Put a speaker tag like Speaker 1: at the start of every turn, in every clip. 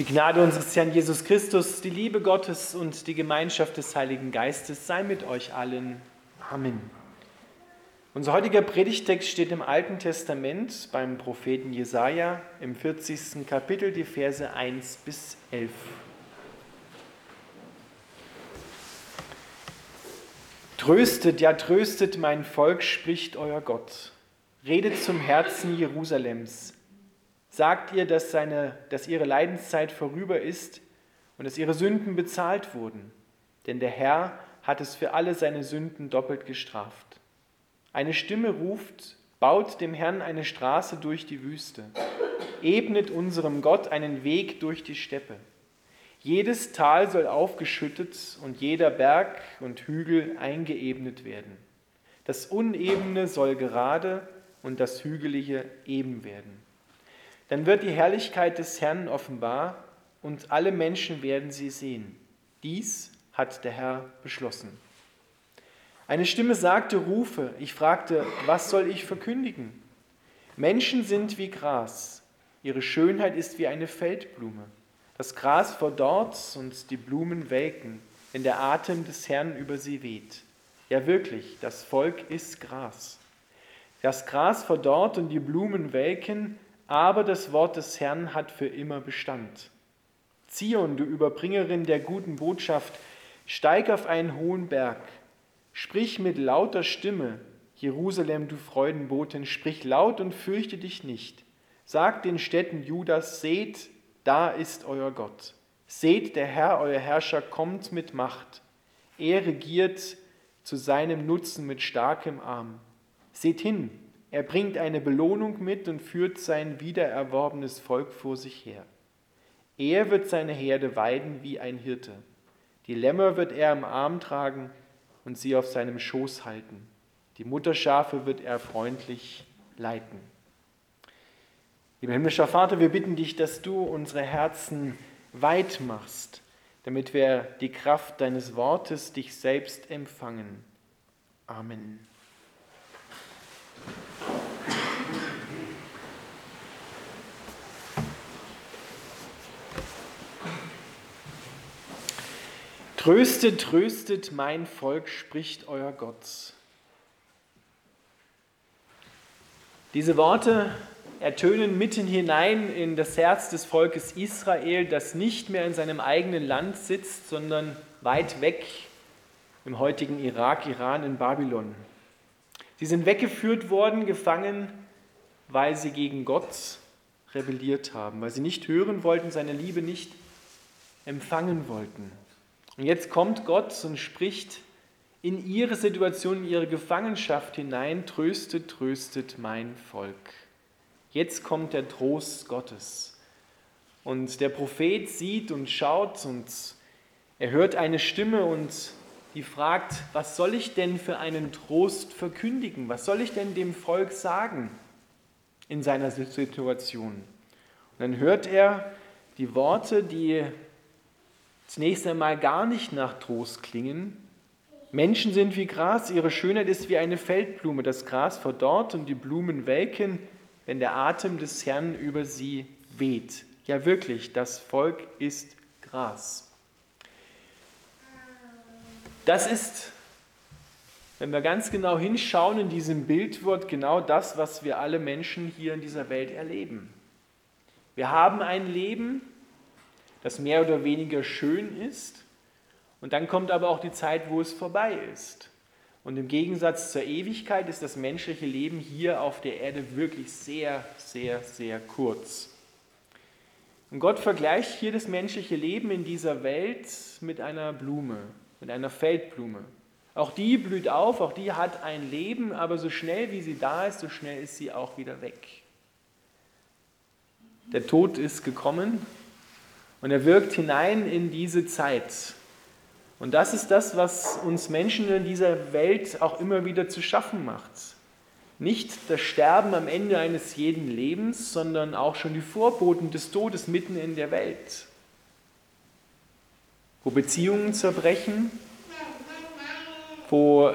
Speaker 1: Die Gnade unseres Herrn Jesus Christus, die Liebe Gottes und die Gemeinschaft des Heiligen Geistes sei mit euch allen. Amen. Unser heutiger Predigtext steht im Alten Testament beim Propheten Jesaja im 40. Kapitel, die Verse 1 bis 11. Tröstet, ja tröstet mein Volk, spricht euer Gott. Redet zum Herzen Jerusalems sagt ihr, dass, seine, dass ihre Leidenszeit vorüber ist und dass ihre Sünden bezahlt wurden. Denn der Herr hat es für alle seine Sünden doppelt gestraft. Eine Stimme ruft, baut dem Herrn eine Straße durch die Wüste, ebnet unserem Gott einen Weg durch die Steppe. Jedes Tal soll aufgeschüttet und jeder Berg und Hügel eingeebnet werden. Das Unebene soll gerade und das Hügelige eben werden. Dann wird die Herrlichkeit des Herrn offenbar und alle Menschen werden sie sehen. Dies hat der Herr beschlossen. Eine Stimme sagte, rufe. Ich fragte, was soll ich verkündigen? Menschen sind wie Gras. Ihre Schönheit ist wie eine Feldblume. Das Gras verdorrt und die Blumen welken, wenn der Atem des Herrn über sie weht. Ja wirklich, das Volk ist Gras. Das Gras verdorrt und die Blumen welken, aber das Wort des Herrn hat für immer Bestand. Zion, du Überbringerin der guten Botschaft, steig auf einen hohen Berg, sprich mit lauter Stimme, Jerusalem, du Freudenbotin, sprich laut und fürchte dich nicht. Sag den Städten Judas, seht, da ist euer Gott. Seht, der Herr, euer Herrscher, kommt mit Macht. Er regiert zu seinem Nutzen mit starkem Arm. Seht hin, er bringt eine Belohnung mit und führt sein wiedererworbenes Volk vor sich her. Er wird seine Herde weiden wie ein Hirte. Die Lämmer wird er im Arm tragen und sie auf seinem Schoß halten. Die Mutterschafe wird er freundlich leiten. Lieber himmlischer Vater, wir bitten dich, dass du unsere Herzen weit machst, damit wir die Kraft deines Wortes dich selbst empfangen. Amen. Tröstet, tröstet mein Volk, spricht euer Gott. Diese Worte ertönen mitten hinein in das Herz des Volkes Israel, das nicht mehr in seinem eigenen Land sitzt, sondern weit weg im heutigen Irak, Iran, in Babylon. Sie sind weggeführt worden, gefangen, weil sie gegen Gott rebelliert haben, weil sie nicht hören wollten, seine Liebe nicht empfangen wollten. Und jetzt kommt Gott und spricht in ihre Situation, in ihre Gefangenschaft hinein, tröstet, tröstet mein Volk. Jetzt kommt der Trost Gottes. Und der Prophet sieht und schaut und er hört eine Stimme und die fragt, was soll ich denn für einen Trost verkündigen? Was soll ich denn dem Volk sagen in seiner Situation? Und dann hört er die Worte, die zunächst einmal gar nicht nach Trost klingen. Menschen sind wie Gras, ihre Schönheit ist wie eine Feldblume. Das Gras verdorrt und die Blumen welken, wenn der Atem des Herrn über sie weht. Ja wirklich, das Volk ist Gras. Das ist, wenn wir ganz genau hinschauen in diesem Bildwort, genau das, was wir alle Menschen hier in dieser Welt erleben. Wir haben ein Leben, das mehr oder weniger schön ist. Und dann kommt aber auch die Zeit, wo es vorbei ist. Und im Gegensatz zur Ewigkeit ist das menschliche Leben hier auf der Erde wirklich sehr, sehr, sehr kurz. Und Gott vergleicht hier das menschliche Leben in dieser Welt mit einer Blume, mit einer Feldblume. Auch die blüht auf, auch die hat ein Leben, aber so schnell wie sie da ist, so schnell ist sie auch wieder weg. Der Tod ist gekommen und er wirkt hinein in diese Zeit. Und das ist das, was uns Menschen in dieser Welt auch immer wieder zu schaffen macht. Nicht das Sterben am Ende eines jeden Lebens, sondern auch schon die Vorboten des Todes mitten in der Welt. Wo Beziehungen zerbrechen, wo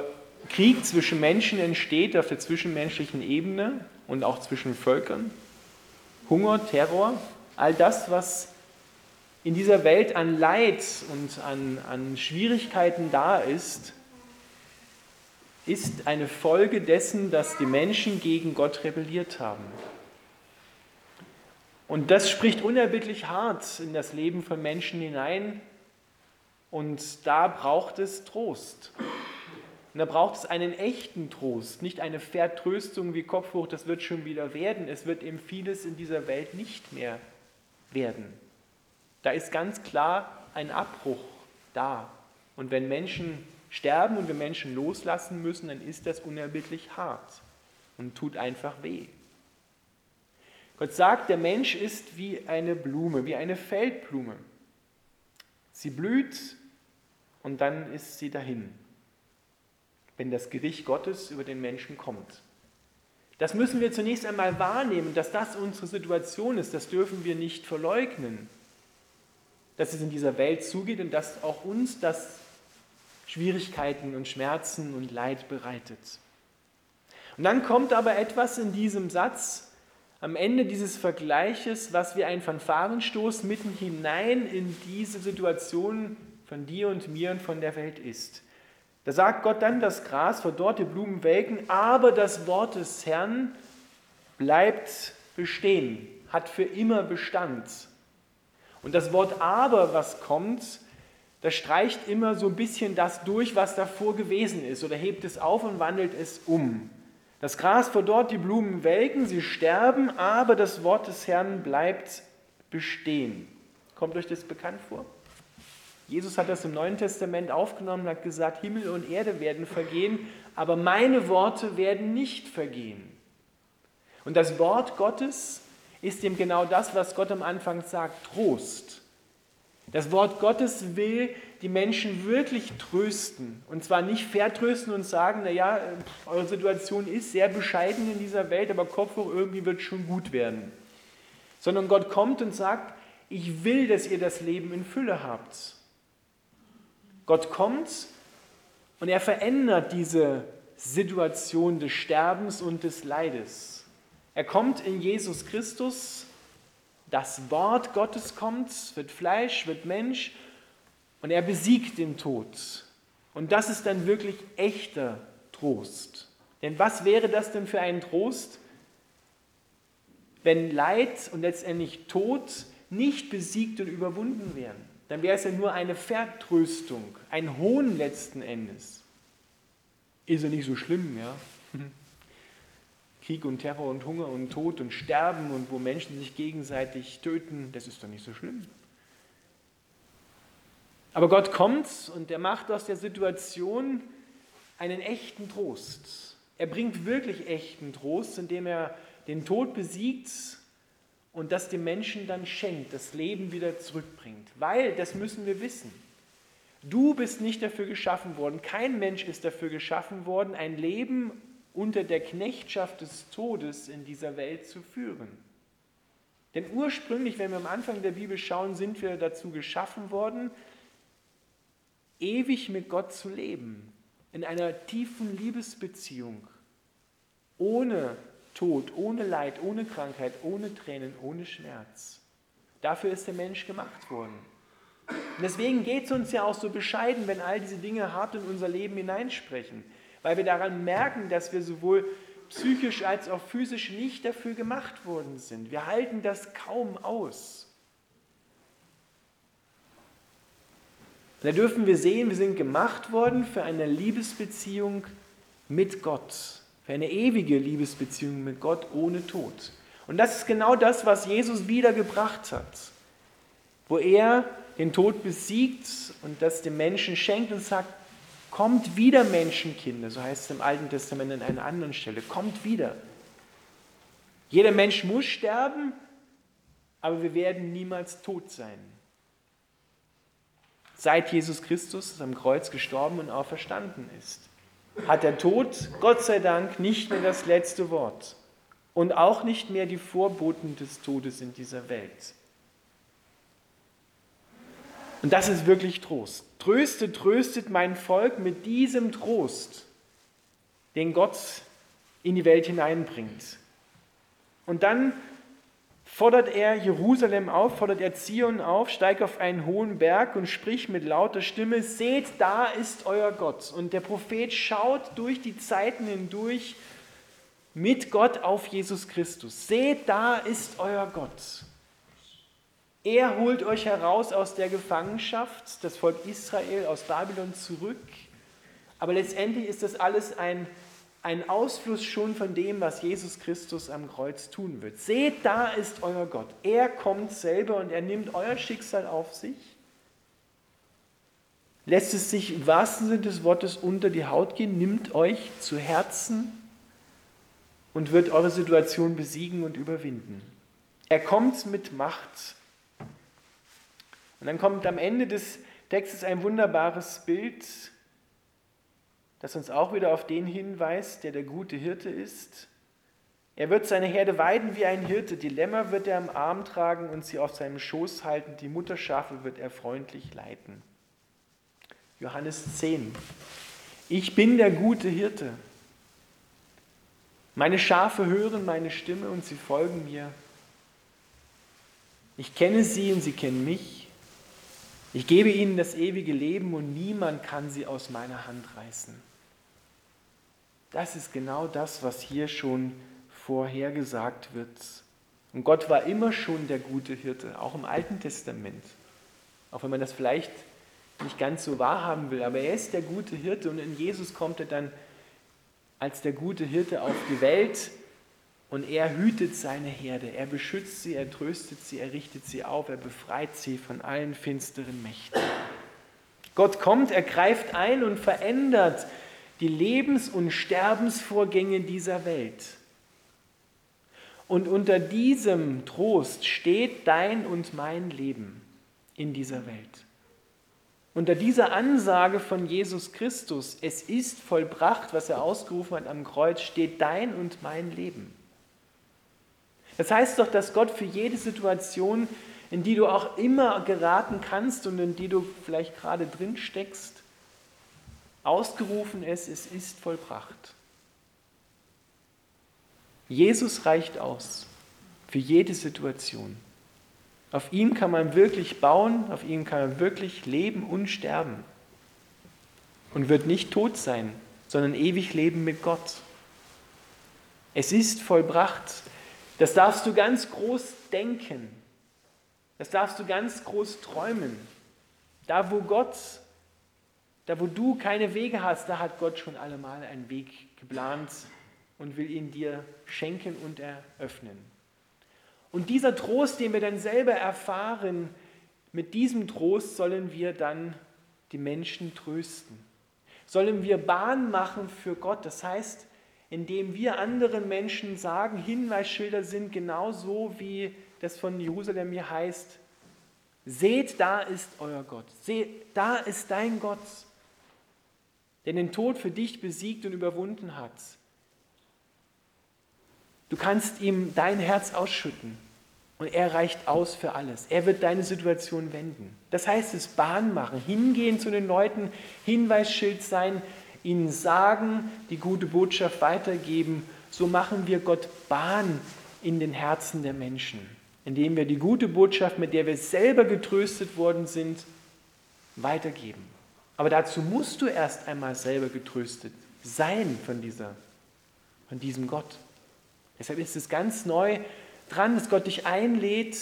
Speaker 1: Krieg zwischen Menschen entsteht auf der zwischenmenschlichen Ebene und auch zwischen Völkern, Hunger, Terror, all das, was in dieser Welt an Leid und an, an Schwierigkeiten da ist, ist eine Folge dessen, dass die Menschen gegen Gott rebelliert haben. Und das spricht unerbittlich hart in das Leben von Menschen hinein. Und da braucht es Trost. Und da braucht es einen echten Trost, nicht eine Vertröstung wie Kopf hoch, das wird schon wieder werden. Es wird eben vieles in dieser Welt nicht mehr werden. Da ist ganz klar ein Abbruch da. Und wenn Menschen sterben und wir Menschen loslassen müssen, dann ist das unerbittlich hart und tut einfach weh. Gott sagt, der Mensch ist wie eine Blume, wie eine Feldblume. Sie blüht und dann ist sie dahin, wenn das Gericht Gottes über den Menschen kommt. Das müssen wir zunächst einmal wahrnehmen, dass das unsere Situation ist. Das dürfen wir nicht verleugnen, dass es in dieser Welt zugeht und dass auch uns das Schwierigkeiten und Schmerzen und Leid bereitet. Und dann kommt aber etwas in diesem Satz, am Ende dieses Vergleiches, was wie ein Fanfarenstoß mitten hinein in diese Situation von dir und mir und von der Welt ist. Da sagt Gott dann, das Gras verdorrt, die Blumen welken, aber das Wort des Herrn bleibt bestehen, hat für immer Bestand. Und das Wort aber, was kommt, das streicht immer so ein bisschen das durch, was davor gewesen ist, oder hebt es auf und wandelt es um. Das Gras verdorrt, die Blumen welken, sie sterben, aber das Wort des Herrn bleibt bestehen. Kommt euch das bekannt vor? Jesus hat das im Neuen Testament aufgenommen und hat gesagt, Himmel und Erde werden vergehen, aber meine Worte werden nicht vergehen. Und das Wort Gottes ist eben genau das, was Gott am Anfang sagt, Trost. Das Wort Gottes will die Menschen wirklich trösten. Und zwar nicht vertrösten und sagen, naja, eure Situation ist sehr bescheiden in dieser Welt, aber Kopf hoch, irgendwie wird es schon gut werden. Sondern Gott kommt und sagt, ich will, dass ihr das Leben in Fülle habt. Gott kommt und er verändert diese Situation des Sterbens und des Leides. Er kommt in Jesus Christus, das Wort Gottes kommt, wird Fleisch, wird Mensch und er besiegt den Tod. Und das ist dann wirklich echter Trost. Denn was wäre das denn für ein Trost, wenn Leid und letztendlich Tod nicht besiegt und überwunden wären? Dann wäre es ja nur eine Vertröstung, ein Hohn letzten Endes. Ist ja nicht so schlimm, ja? Krieg und Terror und Hunger und Tod und Sterben und wo Menschen sich gegenseitig töten, das ist doch nicht so schlimm. Aber Gott kommt und er macht aus der Situation einen echten Trost. Er bringt wirklich echten Trost, indem er den Tod besiegt und das dem Menschen dann schenkt, das Leben wieder zurückbringt. Weil, das müssen wir wissen, du bist nicht dafür geschaffen worden, kein Mensch ist dafür geschaffen worden, ein Leben unter der Knechtschaft des Todes in dieser Welt zu führen. Denn ursprünglich, wenn wir am Anfang der Bibel schauen, sind wir dazu geschaffen worden, ewig mit Gott zu leben, in einer tiefen Liebesbeziehung, ohne Tod, ohne Leid, ohne Krankheit, ohne Tränen, ohne Schmerz. Dafür ist der Mensch gemacht worden. Und deswegen geht es uns ja auch so bescheiden, wenn all diese Dinge hart in unser Leben hineinsprechen, weil wir daran merken, dass wir sowohl psychisch als auch physisch nicht dafür gemacht worden sind. Wir halten das kaum aus. da dürfen wir sehen, wir sind gemacht worden für eine Liebesbeziehung mit Gott, für eine ewige Liebesbeziehung mit Gott ohne Tod. Und das ist genau das, was Jesus wiedergebracht hat, wo er den Tod besiegt und das dem Menschen schenkt und sagt, kommt wieder Menschenkinder, so heißt es im Alten Testament an einer anderen Stelle, kommt wieder. Jeder Mensch muss sterben, aber wir werden niemals tot sein seit Jesus Christus am Kreuz gestorben und auferstanden ist, hat der Tod, Gott sei Dank, nicht mehr das letzte Wort und auch nicht mehr die Vorboten des Todes in dieser Welt. Und das ist wirklich Trost. Tröstet, tröstet mein Volk mit diesem Trost, den Gott in die Welt hineinbringt. Und dann fordert er Jerusalem auf, fordert er Zion auf, steig auf einen hohen Berg und sprich mit lauter Stimme, seht, da ist euer Gott. Und der Prophet schaut durch die Zeiten hindurch mit Gott auf Jesus Christus. Seht, da ist euer Gott. Er holt euch heraus aus der Gefangenschaft, das Volk Israel aus Babylon zurück. Aber letztendlich ist das alles ein ein Ausfluss schon von dem, was Jesus Christus am Kreuz tun wird. Seht, da ist euer Gott. Er kommt selber und er nimmt euer Schicksal auf sich. Lässt es sich im wahrsten Sinne des Wortes unter die Haut gehen, nimmt euch zu Herzen und wird eure Situation besiegen und überwinden. Er kommt mit Macht. Und dann kommt am Ende des Textes ein wunderbares Bild das uns auch wieder auf den hinweist, der der gute Hirte ist. Er wird seine Herde weiden wie ein Hirte, die Lämmer wird er am Arm tragen und sie auf seinem Schoß halten, die Mutterschafe wird er freundlich leiten. Johannes 10. Ich bin der gute Hirte. Meine Schafe hören meine Stimme und sie folgen mir. Ich kenne sie und sie kennen mich. Ich gebe ihnen das ewige Leben und niemand kann sie aus meiner Hand reißen. Das ist genau das, was hier schon vorhergesagt wird. Und Gott war immer schon der gute Hirte, auch im Alten Testament. Auch wenn man das vielleicht nicht ganz so wahrhaben will, aber er ist der gute Hirte und in Jesus kommt er dann als der gute Hirte auf die Welt und er hütet seine Herde, er beschützt sie, er tröstet sie, er richtet sie auf, er befreit sie von allen finsteren Mächten. Gott kommt, er greift ein und verändert die Lebens- und Sterbensvorgänge dieser Welt. Und unter diesem Trost steht dein und mein Leben in dieser Welt. Unter dieser Ansage von Jesus Christus, es ist vollbracht, was er ausgerufen hat am Kreuz, steht dein und mein Leben. Das heißt doch, dass Gott für jede Situation, in die du auch immer geraten kannst und in die du vielleicht gerade drin steckst, ausgerufen ist, es ist vollbracht. Jesus reicht aus für jede Situation. Auf ihm kann man wirklich bauen, auf ihm kann man wirklich leben und sterben. Und wird nicht tot sein, sondern ewig leben mit Gott. Es ist vollbracht. Das darfst du ganz groß denken. Das darfst du ganz groß träumen. Da, wo Gott da, wo du keine Wege hast, da hat Gott schon allemal einen Weg geplant und will ihn dir schenken und eröffnen. Und dieser Trost, den wir dann selber erfahren, mit diesem Trost sollen wir dann die Menschen trösten. Sollen wir Bahn machen für Gott. Das heißt, indem wir anderen Menschen sagen, Hinweisschilder sind genauso wie das von Jerusalem hier heißt, seht, da ist euer Gott, seht, da ist dein Gott der den Tod für dich besiegt und überwunden hat. Du kannst ihm dein Herz ausschütten und er reicht aus für alles. Er wird deine Situation wenden. Das heißt es Bahn machen, hingehen zu den Leuten, Hinweisschild sein, ihnen sagen, die gute Botschaft weitergeben. So machen wir Gott Bahn in den Herzen der Menschen, indem wir die gute Botschaft, mit der wir selber getröstet worden sind, weitergeben. Aber dazu musst du erst einmal selber getröstet sein von, dieser, von diesem Gott. Deshalb ist es ganz neu dran, dass Gott dich einlädt,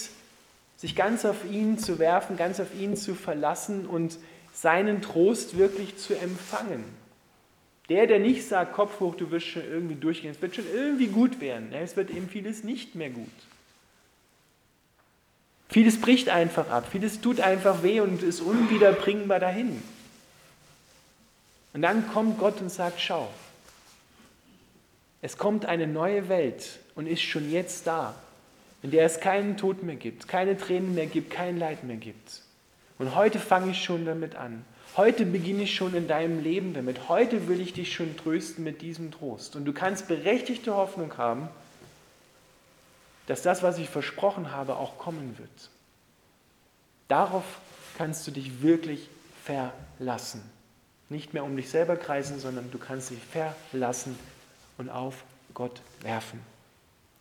Speaker 1: sich ganz auf ihn zu werfen, ganz auf ihn zu verlassen und seinen Trost wirklich zu empfangen. Der, der nicht sagt, Kopf hoch, du wirst schon irgendwie durchgehen, es wird schon irgendwie gut werden. Es wird eben vieles nicht mehr gut. Vieles bricht einfach ab, vieles tut einfach weh und ist unwiederbringbar dahin. Und dann kommt Gott und sagt, schau, es kommt eine neue Welt und ist schon jetzt da, in der es keinen Tod mehr gibt, keine Tränen mehr gibt, kein Leid mehr gibt. Und heute fange ich schon damit an. Heute beginne ich schon in deinem Leben damit. Heute will ich dich schon trösten mit diesem Trost. Und du kannst berechtigte Hoffnung haben, dass das, was ich versprochen habe, auch kommen wird. Darauf kannst du dich wirklich verlassen nicht mehr um dich selber kreisen, sondern du kannst dich verlassen und auf Gott werfen.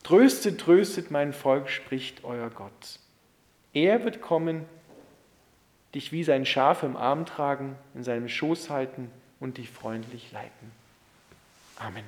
Speaker 1: Tröstet, tröstet mein Volk, spricht euer Gott. Er wird kommen, dich wie sein Schaf im Arm tragen, in seinem Schoß halten und dich freundlich leiten. Amen.